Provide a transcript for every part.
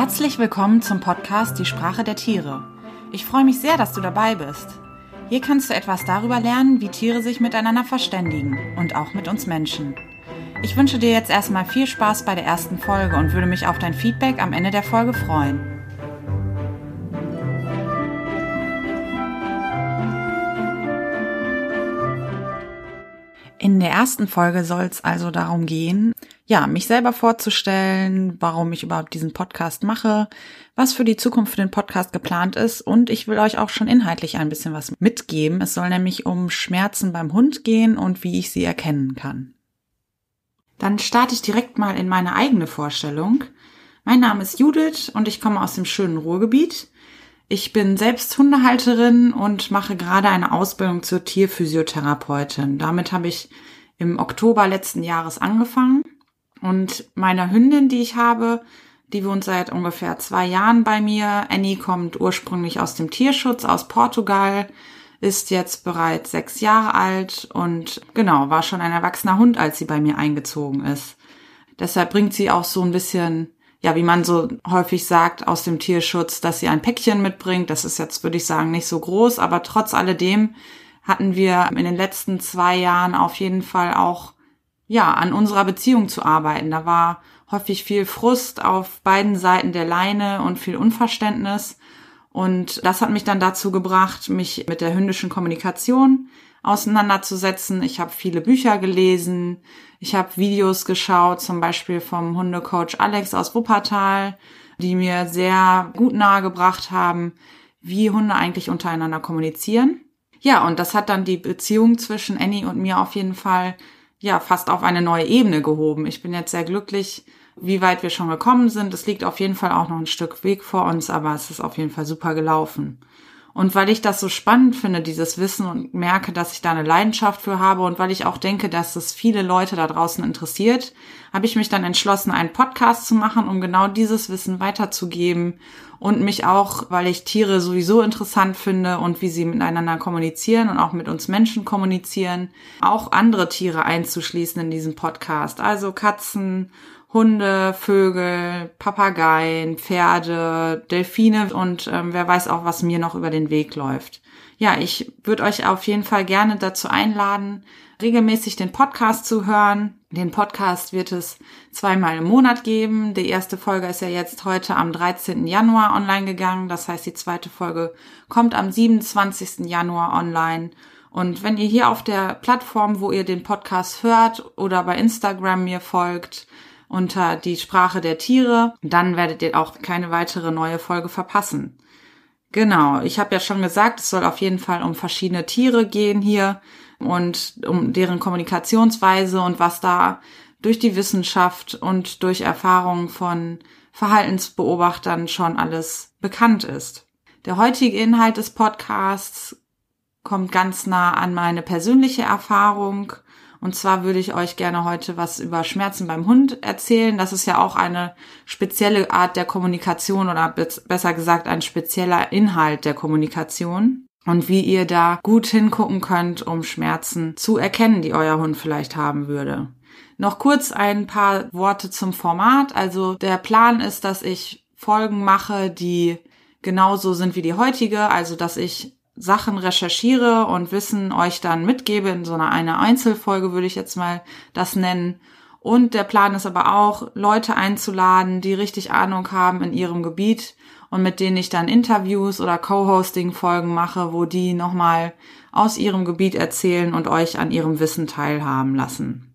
Herzlich willkommen zum Podcast Die Sprache der Tiere. Ich freue mich sehr, dass du dabei bist. Hier kannst du etwas darüber lernen, wie Tiere sich miteinander verständigen und auch mit uns Menschen. Ich wünsche dir jetzt erstmal viel Spaß bei der ersten Folge und würde mich auf dein Feedback am Ende der Folge freuen. In der ersten Folge soll es also darum gehen, ja, mich selber vorzustellen, warum ich überhaupt diesen Podcast mache, was für die Zukunft für den Podcast geplant ist und ich will euch auch schon inhaltlich ein bisschen was mitgeben. Es soll nämlich um Schmerzen beim Hund gehen und wie ich sie erkennen kann. Dann starte ich direkt mal in meine eigene Vorstellung. Mein Name ist Judith und ich komme aus dem schönen Ruhrgebiet. Ich bin selbst Hundehalterin und mache gerade eine Ausbildung zur Tierphysiotherapeutin. Damit habe ich im Oktober letzten Jahres angefangen. Und meine Hündin, die ich habe, die wohnt seit ungefähr zwei Jahren bei mir. Annie kommt ursprünglich aus dem Tierschutz aus Portugal, ist jetzt bereits sechs Jahre alt und genau, war schon ein erwachsener Hund, als sie bei mir eingezogen ist. Deshalb bringt sie auch so ein bisschen ja, wie man so häufig sagt, aus dem Tierschutz, dass sie ein Päckchen mitbringt. Das ist jetzt, würde ich sagen, nicht so groß, aber trotz alledem hatten wir in den letzten zwei Jahren auf jeden Fall auch, ja, an unserer Beziehung zu arbeiten. Da war häufig viel Frust auf beiden Seiten der Leine und viel Unverständnis. Und das hat mich dann dazu gebracht, mich mit der hündischen Kommunikation auseinanderzusetzen. Ich habe viele Bücher gelesen, ich habe Videos geschaut, zum Beispiel vom Hundecoach Alex aus Wuppertal, die mir sehr gut nahegebracht haben, wie Hunde eigentlich untereinander kommunizieren. Ja, und das hat dann die Beziehung zwischen Annie und mir auf jeden Fall ja fast auf eine neue Ebene gehoben. Ich bin jetzt sehr glücklich, wie weit wir schon gekommen sind. Es liegt auf jeden Fall auch noch ein Stück Weg vor uns, aber es ist auf jeden Fall super gelaufen. Und weil ich das so spannend finde, dieses Wissen und merke, dass ich da eine Leidenschaft für habe und weil ich auch denke, dass es viele Leute da draußen interessiert, habe ich mich dann entschlossen, einen Podcast zu machen, um genau dieses Wissen weiterzugeben und mich auch, weil ich Tiere sowieso interessant finde und wie sie miteinander kommunizieren und auch mit uns Menschen kommunizieren, auch andere Tiere einzuschließen in diesem Podcast. Also Katzen Hunde, Vögel, Papageien, Pferde, Delfine und ähm, wer weiß auch, was mir noch über den Weg läuft. Ja, ich würde euch auf jeden Fall gerne dazu einladen, regelmäßig den Podcast zu hören. Den Podcast wird es zweimal im Monat geben. Die erste Folge ist ja jetzt heute am 13. Januar online gegangen. Das heißt, die zweite Folge kommt am 27. Januar online. Und wenn ihr hier auf der Plattform, wo ihr den Podcast hört oder bei Instagram mir folgt, unter die Sprache der Tiere. Dann werdet ihr auch keine weitere neue Folge verpassen. Genau, ich habe ja schon gesagt, es soll auf jeden Fall um verschiedene Tiere gehen hier und um deren Kommunikationsweise und was da durch die Wissenschaft und durch Erfahrung von Verhaltensbeobachtern schon alles bekannt ist. Der heutige Inhalt des Podcasts kommt ganz nah an meine persönliche Erfahrung und zwar würde ich euch gerne heute was über Schmerzen beim Hund erzählen. Das ist ja auch eine spezielle Art der Kommunikation oder besser gesagt ein spezieller Inhalt der Kommunikation. Und wie ihr da gut hingucken könnt, um Schmerzen zu erkennen, die euer Hund vielleicht haben würde. Noch kurz ein paar Worte zum Format. Also der Plan ist, dass ich Folgen mache, die genauso sind wie die heutige. Also dass ich Sachen recherchiere und Wissen euch dann mitgebe in so einer eine Einzelfolge würde ich jetzt mal das nennen. Und der Plan ist aber auch, Leute einzuladen, die richtig Ahnung haben in ihrem Gebiet und mit denen ich dann Interviews oder Co-Hosting-Folgen mache, wo die nochmal aus ihrem Gebiet erzählen und euch an ihrem Wissen teilhaben lassen.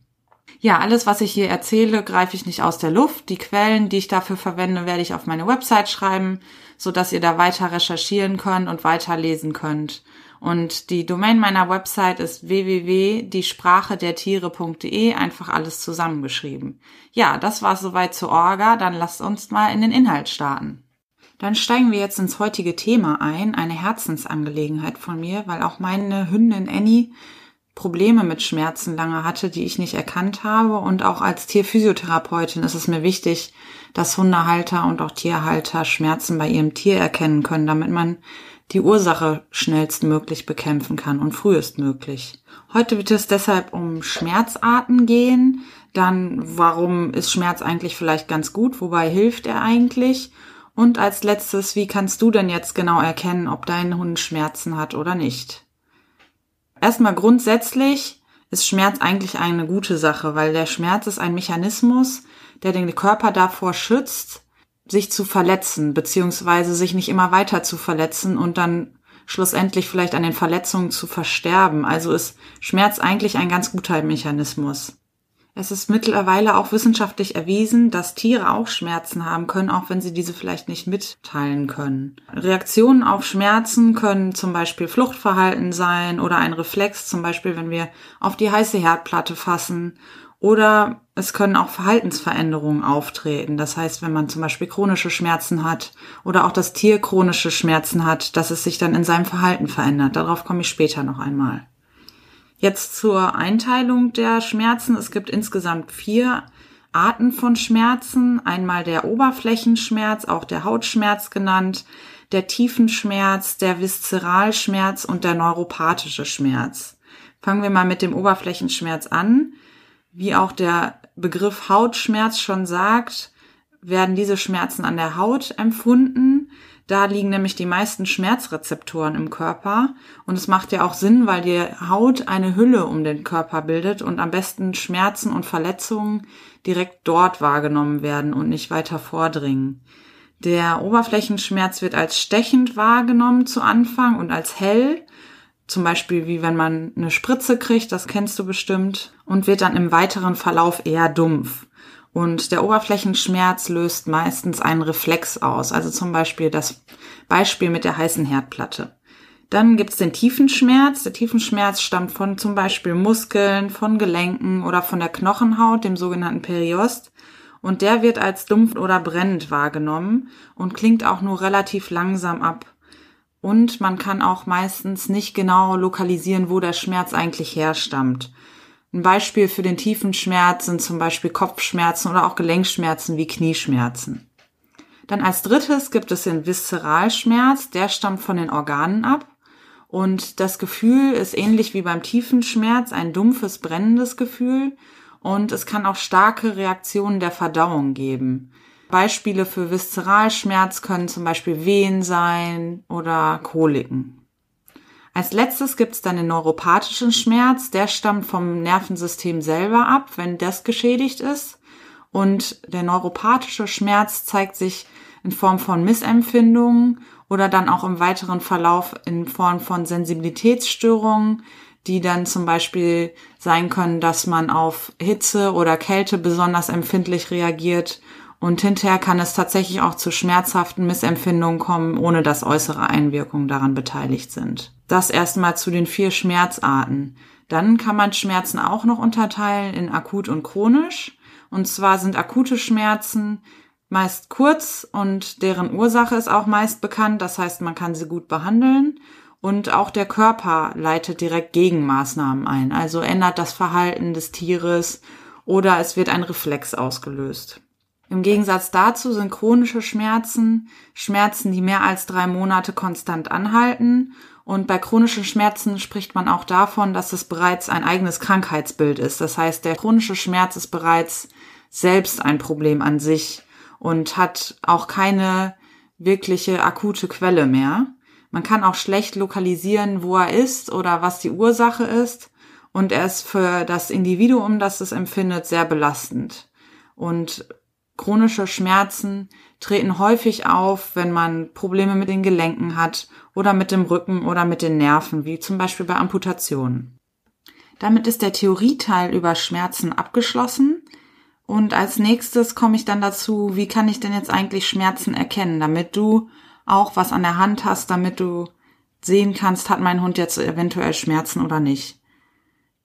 Ja, alles, was ich hier erzähle, greife ich nicht aus der Luft. Die Quellen, die ich dafür verwende, werde ich auf meine Website schreiben so dass ihr da weiter recherchieren könnt und weiterlesen könnt. Und die Domain meiner Website ist www.diesprachedertiere.de, einfach alles zusammengeschrieben. Ja, das war soweit zu Orga, dann lasst uns mal in den Inhalt starten. Dann steigen wir jetzt ins heutige Thema ein, eine Herzensangelegenheit von mir, weil auch meine Hündin Annie Probleme mit Schmerzen lange hatte, die ich nicht erkannt habe. Und auch als Tierphysiotherapeutin ist es mir wichtig, dass Hundehalter und auch Tierhalter Schmerzen bei ihrem Tier erkennen können, damit man die Ursache schnellstmöglich bekämpfen kann und frühestmöglich. Heute wird es deshalb um Schmerzarten gehen, dann warum ist Schmerz eigentlich vielleicht ganz gut, wobei hilft er eigentlich Und als letztes, wie kannst du denn jetzt genau erkennen, ob dein Hund Schmerzen hat oder nicht? Erstmal grundsätzlich ist Schmerz eigentlich eine gute Sache, weil der Schmerz ist ein Mechanismus, der den Körper davor schützt, sich zu verletzen, beziehungsweise sich nicht immer weiter zu verletzen und dann schlussendlich vielleicht an den Verletzungen zu versterben. Also ist Schmerz eigentlich ein ganz guter Mechanismus. Es ist mittlerweile auch wissenschaftlich erwiesen, dass Tiere auch Schmerzen haben können, auch wenn sie diese vielleicht nicht mitteilen können. Reaktionen auf Schmerzen können zum Beispiel Fluchtverhalten sein oder ein Reflex, zum Beispiel wenn wir auf die heiße Herdplatte fassen. Oder es können auch Verhaltensveränderungen auftreten. Das heißt, wenn man zum Beispiel chronische Schmerzen hat oder auch das Tier chronische Schmerzen hat, dass es sich dann in seinem Verhalten verändert. Darauf komme ich später noch einmal. Jetzt zur Einteilung der Schmerzen. Es gibt insgesamt vier Arten von Schmerzen. Einmal der Oberflächenschmerz, auch der Hautschmerz genannt, der Tiefenschmerz, der Viszeralschmerz und der neuropathische Schmerz. Fangen wir mal mit dem Oberflächenschmerz an. Wie auch der Begriff Hautschmerz schon sagt, werden diese Schmerzen an der Haut empfunden. Da liegen nämlich die meisten Schmerzrezeptoren im Körper. Und es macht ja auch Sinn, weil die Haut eine Hülle um den Körper bildet und am besten Schmerzen und Verletzungen direkt dort wahrgenommen werden und nicht weiter vordringen. Der Oberflächenschmerz wird als stechend wahrgenommen zu Anfang und als hell. Zum Beispiel wie wenn man eine Spritze kriegt, das kennst du bestimmt, und wird dann im weiteren Verlauf eher dumpf. Und der Oberflächenschmerz löst meistens einen Reflex aus, also zum Beispiel das Beispiel mit der heißen Herdplatte. Dann gibt's den Tiefenschmerz. Der Tiefenschmerz stammt von zum Beispiel Muskeln, von Gelenken oder von der Knochenhaut, dem sogenannten Periost. Und der wird als dumpf oder brennend wahrgenommen und klingt auch nur relativ langsam ab. Und man kann auch meistens nicht genau lokalisieren, wo der Schmerz eigentlich herstammt. Ein Beispiel für den tiefen Schmerz sind zum Beispiel Kopfschmerzen oder auch Gelenkschmerzen wie Knieschmerzen. Dann als drittes gibt es den Viszeralschmerz, der stammt von den Organen ab. Und das Gefühl ist ähnlich wie beim tiefen Schmerz ein dumpfes, brennendes Gefühl. Und es kann auch starke Reaktionen der Verdauung geben. Beispiele für Viszeralschmerz können zum Beispiel Wehen sein oder Koliken. Als letztes gibt es dann den neuropathischen Schmerz. Der stammt vom Nervensystem selber ab, wenn das geschädigt ist. Und der neuropathische Schmerz zeigt sich in Form von Missempfindungen oder dann auch im weiteren Verlauf in Form von Sensibilitätsstörungen, die dann zum Beispiel sein können, dass man auf Hitze oder Kälte besonders empfindlich reagiert und hinterher kann es tatsächlich auch zu schmerzhaften Missempfindungen kommen, ohne dass äußere Einwirkungen daran beteiligt sind. Das erstmal zu den vier Schmerzarten. Dann kann man Schmerzen auch noch unterteilen in akut und chronisch. Und zwar sind akute Schmerzen meist kurz und deren Ursache ist auch meist bekannt. Das heißt, man kann sie gut behandeln. Und auch der Körper leitet direkt Gegenmaßnahmen ein. Also ändert das Verhalten des Tieres oder es wird ein Reflex ausgelöst. Im Gegensatz dazu sind chronische Schmerzen Schmerzen, die mehr als drei Monate konstant anhalten. Und bei chronischen Schmerzen spricht man auch davon, dass es bereits ein eigenes Krankheitsbild ist. Das heißt, der chronische Schmerz ist bereits selbst ein Problem an sich und hat auch keine wirkliche akute Quelle mehr. Man kann auch schlecht lokalisieren, wo er ist oder was die Ursache ist. Und er ist für das Individuum, das es empfindet, sehr belastend. Und Chronische Schmerzen treten häufig auf, wenn man Probleme mit den Gelenken hat oder mit dem Rücken oder mit den Nerven, wie zum Beispiel bei Amputationen. Damit ist der Theorieteil über Schmerzen abgeschlossen. Und als nächstes komme ich dann dazu, wie kann ich denn jetzt eigentlich Schmerzen erkennen, damit du auch was an der Hand hast, damit du sehen kannst, hat mein Hund jetzt eventuell Schmerzen oder nicht.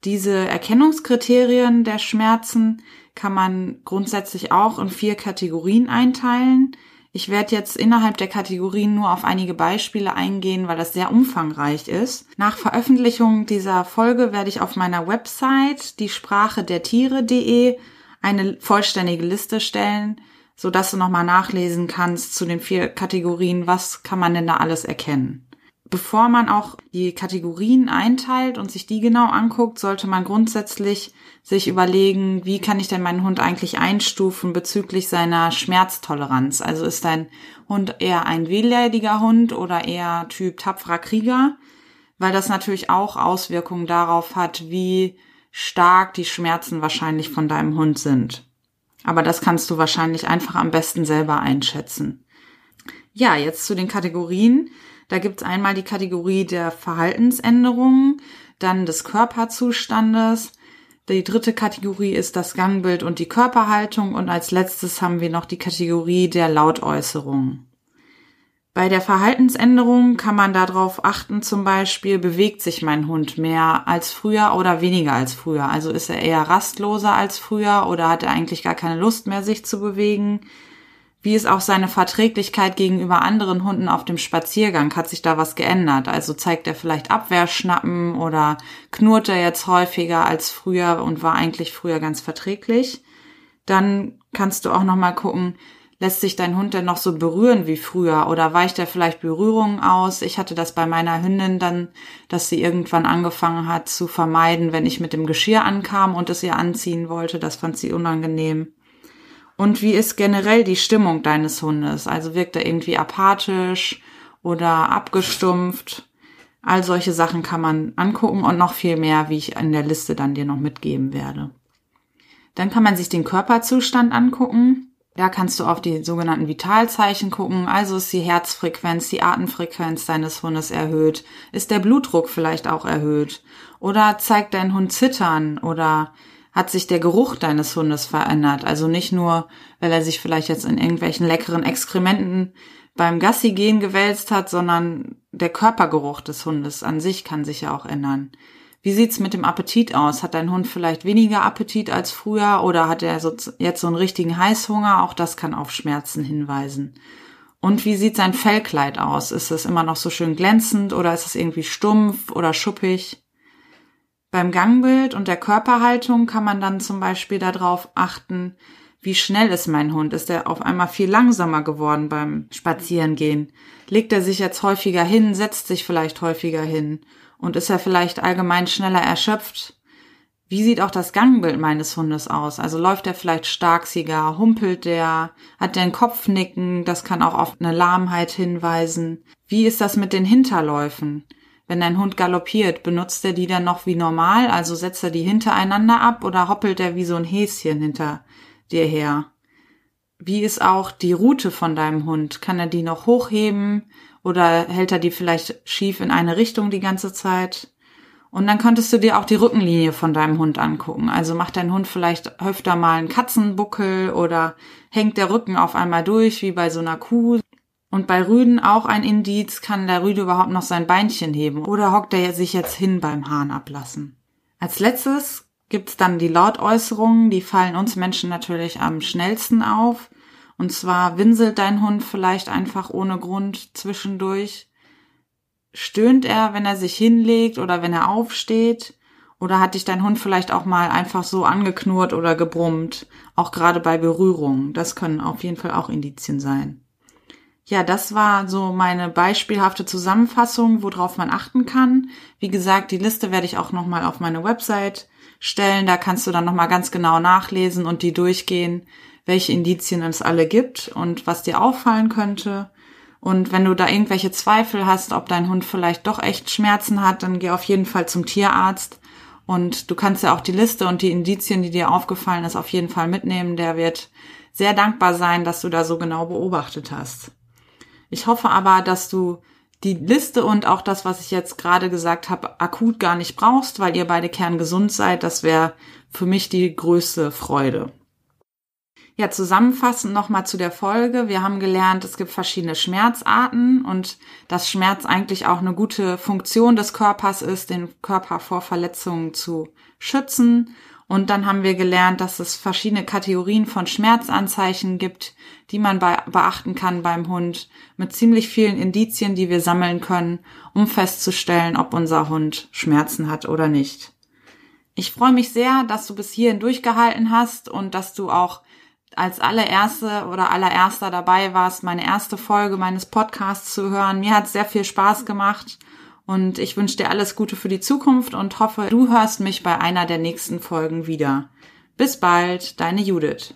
Diese Erkennungskriterien der Schmerzen kann man grundsätzlich auch in vier Kategorien einteilen. Ich werde jetzt innerhalb der Kategorien nur auf einige Beispiele eingehen, weil das sehr umfangreich ist. Nach Veröffentlichung dieser Folge werde ich auf meiner Website die Sprache der Tiere.de eine vollständige Liste stellen, so dass du nochmal nachlesen kannst zu den vier Kategorien, was kann man denn da alles erkennen. Bevor man auch die Kategorien einteilt und sich die genau anguckt, sollte man grundsätzlich sich überlegen, wie kann ich denn meinen Hund eigentlich einstufen bezüglich seiner Schmerztoleranz. Also ist dein Hund eher ein wehleidiger Hund oder eher Typ tapferer Krieger? Weil das natürlich auch Auswirkungen darauf hat, wie stark die Schmerzen wahrscheinlich von deinem Hund sind. Aber das kannst du wahrscheinlich einfach am besten selber einschätzen. Ja, jetzt zu den Kategorien. Da gibt's einmal die Kategorie der Verhaltensänderungen, dann des Körperzustandes. Die dritte Kategorie ist das Gangbild und die Körperhaltung und als letztes haben wir noch die Kategorie der Lautäußerungen. Bei der Verhaltensänderung kann man darauf achten, zum Beispiel, bewegt sich mein Hund mehr als früher oder weniger als früher? Also ist er eher rastloser als früher oder hat er eigentlich gar keine Lust mehr, sich zu bewegen? Wie ist auch seine Verträglichkeit gegenüber anderen Hunden auf dem Spaziergang? Hat sich da was geändert? Also zeigt er vielleicht Abwehrschnappen oder knurrt er jetzt häufiger als früher und war eigentlich früher ganz verträglich? Dann kannst du auch noch mal gucken, lässt sich dein Hund denn noch so berühren wie früher oder weicht er vielleicht Berührungen aus? Ich hatte das bei meiner Hündin dann, dass sie irgendwann angefangen hat zu vermeiden, wenn ich mit dem Geschirr ankam und es ihr anziehen wollte. Das fand sie unangenehm. Und wie ist generell die Stimmung deines Hundes? Also wirkt er irgendwie apathisch oder abgestumpft? All solche Sachen kann man angucken und noch viel mehr, wie ich in der Liste dann dir noch mitgeben werde. Dann kann man sich den Körperzustand angucken. Da kannst du auf die sogenannten Vitalzeichen gucken. Also ist die Herzfrequenz, die Atemfrequenz deines Hundes erhöht? Ist der Blutdruck vielleicht auch erhöht? Oder zeigt dein Hund Zittern oder hat sich der Geruch deines Hundes verändert. Also nicht nur, weil er sich vielleicht jetzt in irgendwelchen leckeren Exkrementen beim Gassi gehen gewälzt hat, sondern der Körpergeruch des Hundes an sich kann sich ja auch ändern. Wie sieht's mit dem Appetit aus? Hat dein Hund vielleicht weniger Appetit als früher oder hat er so, jetzt so einen richtigen Heißhunger? Auch das kann auf Schmerzen hinweisen. Und wie sieht sein Fellkleid aus? Ist es immer noch so schön glänzend oder ist es irgendwie stumpf oder schuppig? Beim Gangbild und der Körperhaltung kann man dann zum Beispiel darauf achten, wie schnell ist mein Hund? Ist er auf einmal viel langsamer geworden beim Spazierengehen? Legt er sich jetzt häufiger hin, setzt sich vielleicht häufiger hin? Und ist er vielleicht allgemein schneller erschöpft? Wie sieht auch das Gangbild meines Hundes aus? Also läuft er vielleicht starksiger, humpelt der, hat der ein Kopfnicken, das kann auch auf eine Lahmheit hinweisen. Wie ist das mit den Hinterläufen? Wenn dein Hund galoppiert, benutzt er die dann noch wie normal? Also setzt er die hintereinander ab oder hoppelt er wie so ein Häschen hinter dir her? Wie ist auch die Route von deinem Hund? Kann er die noch hochheben oder hält er die vielleicht schief in eine Richtung die ganze Zeit? Und dann könntest du dir auch die Rückenlinie von deinem Hund angucken. Also macht dein Hund vielleicht öfter mal einen Katzenbuckel oder hängt der Rücken auf einmal durch wie bei so einer Kuh. Und bei Rüden auch ein Indiz, kann der Rüde überhaupt noch sein Beinchen heben oder hockt er sich jetzt hin beim Hahn ablassen. Als letztes gibt's dann die Lautäußerungen, die fallen uns Menschen natürlich am schnellsten auf. Und zwar winselt dein Hund vielleicht einfach ohne Grund zwischendurch. Stöhnt er, wenn er sich hinlegt oder wenn er aufsteht? Oder hat dich dein Hund vielleicht auch mal einfach so angeknurrt oder gebrummt? Auch gerade bei Berührungen. Das können auf jeden Fall auch Indizien sein. Ja, das war so meine beispielhafte Zusammenfassung, worauf man achten kann. Wie gesagt, die Liste werde ich auch nochmal auf meine Website stellen. Da kannst du dann nochmal ganz genau nachlesen und die durchgehen, welche Indizien es alle gibt und was dir auffallen könnte. Und wenn du da irgendwelche Zweifel hast, ob dein Hund vielleicht doch echt Schmerzen hat, dann geh auf jeden Fall zum Tierarzt. Und du kannst ja auch die Liste und die Indizien, die dir aufgefallen ist, auf jeden Fall mitnehmen. Der wird sehr dankbar sein, dass du da so genau beobachtet hast. Ich hoffe aber, dass du die Liste und auch das, was ich jetzt gerade gesagt habe, akut gar nicht brauchst, weil ihr beide kerngesund seid. Das wäre für mich die größte Freude. Ja, zusammenfassend nochmal zu der Folge. Wir haben gelernt, es gibt verschiedene Schmerzarten und dass Schmerz eigentlich auch eine gute Funktion des Körpers ist, den Körper vor Verletzungen zu schützen und dann haben wir gelernt, dass es verschiedene Kategorien von Schmerzanzeichen gibt, die man beachten kann beim Hund, mit ziemlich vielen Indizien, die wir sammeln können, um festzustellen, ob unser Hund Schmerzen hat oder nicht. Ich freue mich sehr, dass du bis hierhin durchgehalten hast und dass du auch als allererste oder allererster dabei warst, meine erste Folge meines Podcasts zu hören. Mir hat es sehr viel Spaß gemacht und ich wünsche dir alles Gute für die Zukunft und hoffe, du hörst mich bei einer der nächsten Folgen wieder. Bis bald, deine Judith.